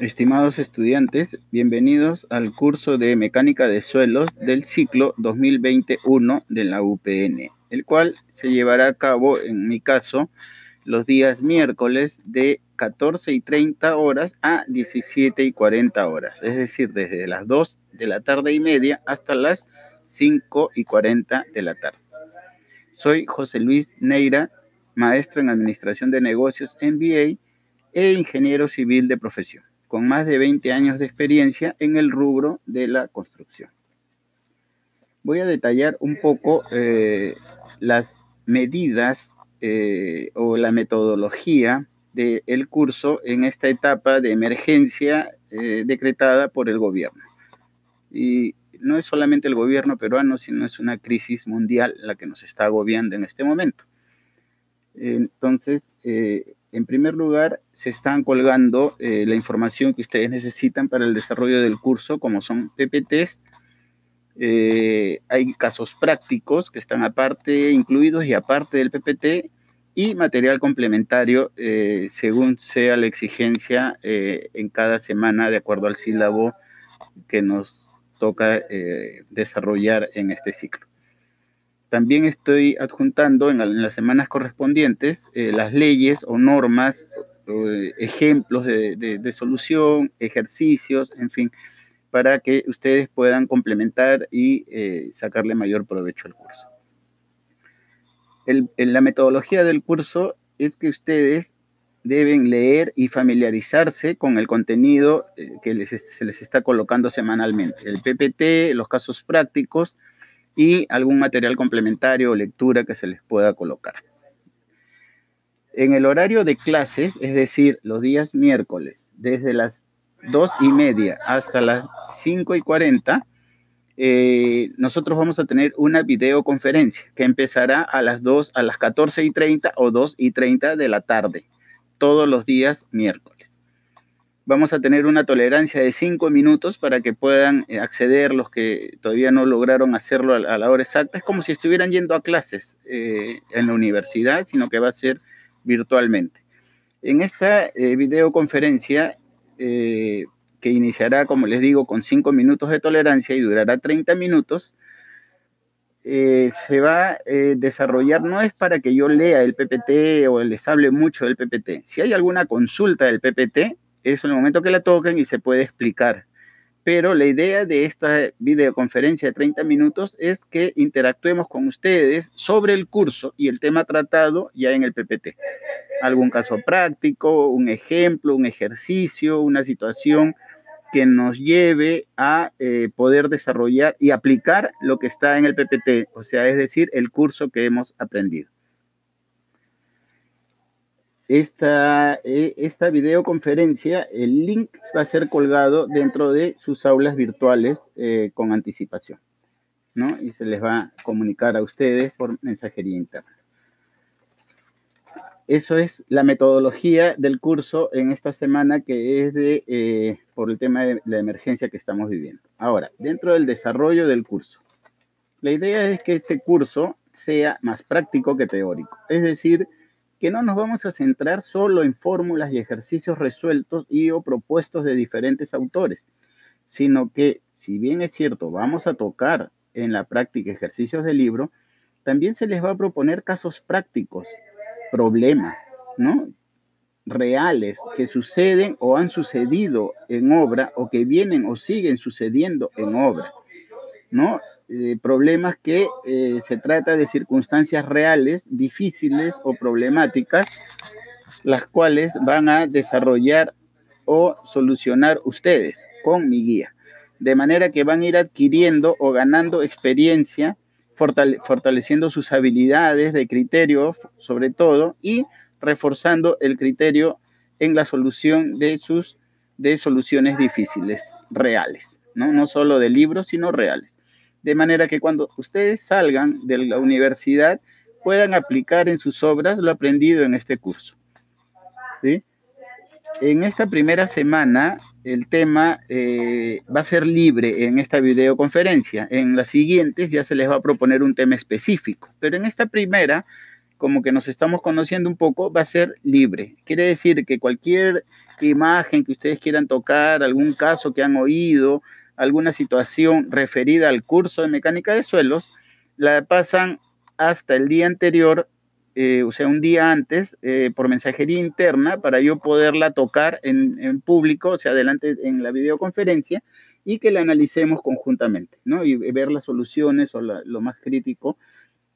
Estimados estudiantes, bienvenidos al curso de Mecánica de Suelos del ciclo 2021 de la UPN, el cual se llevará a cabo, en mi caso, los días miércoles de 14 y 30 horas a 17 y 40 horas, es decir, desde las 2 de la tarde y media hasta las 5 y 40 de la tarde. Soy José Luis Neira, maestro en Administración de Negocios MBA e ingeniero civil de profesión con más de 20 años de experiencia en el rubro de la construcción. Voy a detallar un poco eh, las medidas eh, o la metodología del curso en esta etapa de emergencia eh, decretada por el gobierno. Y no es solamente el gobierno peruano, sino es una crisis mundial la que nos está agobiando en este momento. Entonces, en primer lugar, se están colgando eh, la información que ustedes necesitan para el desarrollo del curso, como son PPTs. Eh, hay casos prácticos que están aparte, incluidos y aparte del PPT, y material complementario eh, según sea la exigencia en cada semana, de acuerdo al sílabo que nos toca desarrollar en este ciclo. También estoy adjuntando en, las semanas correspondientes eh, las leyes o normas, eh, ejemplos de, solución, ejercicios, en fin, para que ustedes puedan complementar y eh, sacarle mayor provecho al curso. en la metodología del curso es que ustedes deben leer y familiarizarse con el contenido que se les está colocando semanalmente. El PPT, los casos prácticos, y algún material complementario o lectura que se les pueda colocar. En el horario de clases, es decir, los días miércoles, desde las 2 y media hasta las 5 y 40, eh, nosotros vamos a tener una videoconferencia que empezará a las 2, a las 14 y 30 o 2 y 30 de la tarde, todos los días miércoles vamos a tener una tolerancia de cinco minutos para que puedan eh, acceder los que todavía no lograron hacerlo a la hora exacta. Es como si estuvieran yendo a clases eh, en la universidad, sino que va a ser virtualmente. En esta eh, videoconferencia, que iniciará, como les digo, con cinco minutos de tolerancia y durará 30 minutos, se va a desarrollar, no es para que yo lea el PPT o les hable mucho del PPT. Si hay alguna consulta del PPT, es el momento que la toquen y se puede explicar. Pero la idea de esta videoconferencia de 30 minutos es que interactuemos con ustedes sobre el curso y el tema tratado ya en el PPT. Algún caso práctico, un ejemplo, un ejercicio, una situación que nos lleve a eh, poder desarrollar y aplicar lo que está en el PPT, o sea, es decir, el curso que hemos aprendido esta, eh, esta videoconferencia, el link va a ser colgado dentro de sus aulas virtuales eh, con anticipación, ¿no? Y se les va a comunicar a ustedes por mensajería interna. Eso es la metodología del curso en esta semana que es de, eh, por el tema de la emergencia que estamos viviendo. Ahora, dentro del desarrollo del curso, la idea es que este curso sea más práctico que teórico, es decir, que no nos vamos a centrar solo en fórmulas y ejercicios resueltos y o propuestos de diferentes autores, sino que, si bien es cierto, vamos a tocar en la práctica ejercicios del libro, también se les va a proponer casos prácticos, problemas, ¿no? reales que suceden o han sucedido en obra o que vienen o siguen sucediendo en obra, ¿no? Eh, problemas que eh, se trata de circunstancias reales, difíciles o problemáticas, las cuales van a desarrollar o solucionar ustedes con mi guía. De manera que van a ir adquiriendo o ganando experiencia, fortaleciendo sus habilidades de criterio sobre todo y reforzando el criterio en la solución de sus de soluciones difíciles, reales, ¿no? no solo de libros, sino reales de manera que cuando ustedes salgan de la universidad puedan aplicar en sus obras lo aprendido en este curso. En esta primera semana el tema eh, va a ser libre en esta videoconferencia. En las siguientes ya se les va a proponer un tema específico, pero en esta primera como que nos estamos conociendo un poco, va a ser libre. Quiere decir que cualquier imagen que ustedes quieran tocar, algún caso que han oído, alguna situación referida al curso de mecánica de suelos, la pasan hasta el día anterior, eh, o sea, un día antes, eh, por mensajería interna, para yo poderla tocar en, público, o sea, adelante en la videoconferencia, y que la analicemos conjuntamente, ¿no? Y ver las soluciones o lo más crítico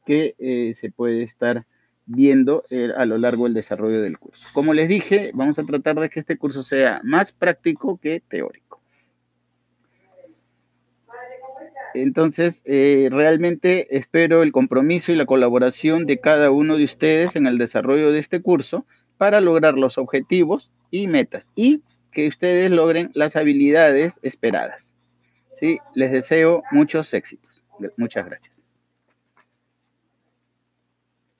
que eh, se puede estar viendo a lo largo del desarrollo del curso. Como les dije, vamos a tratar de que este curso sea más práctico que teórico. Entonces, eh, realmente espero el compromiso y la colaboración de cada uno de ustedes en el desarrollo de este curso para lograr los objetivos y metas y que ustedes logren las habilidades esperadas. ¿sí? Les deseo muchos éxitos. Muchas gracias.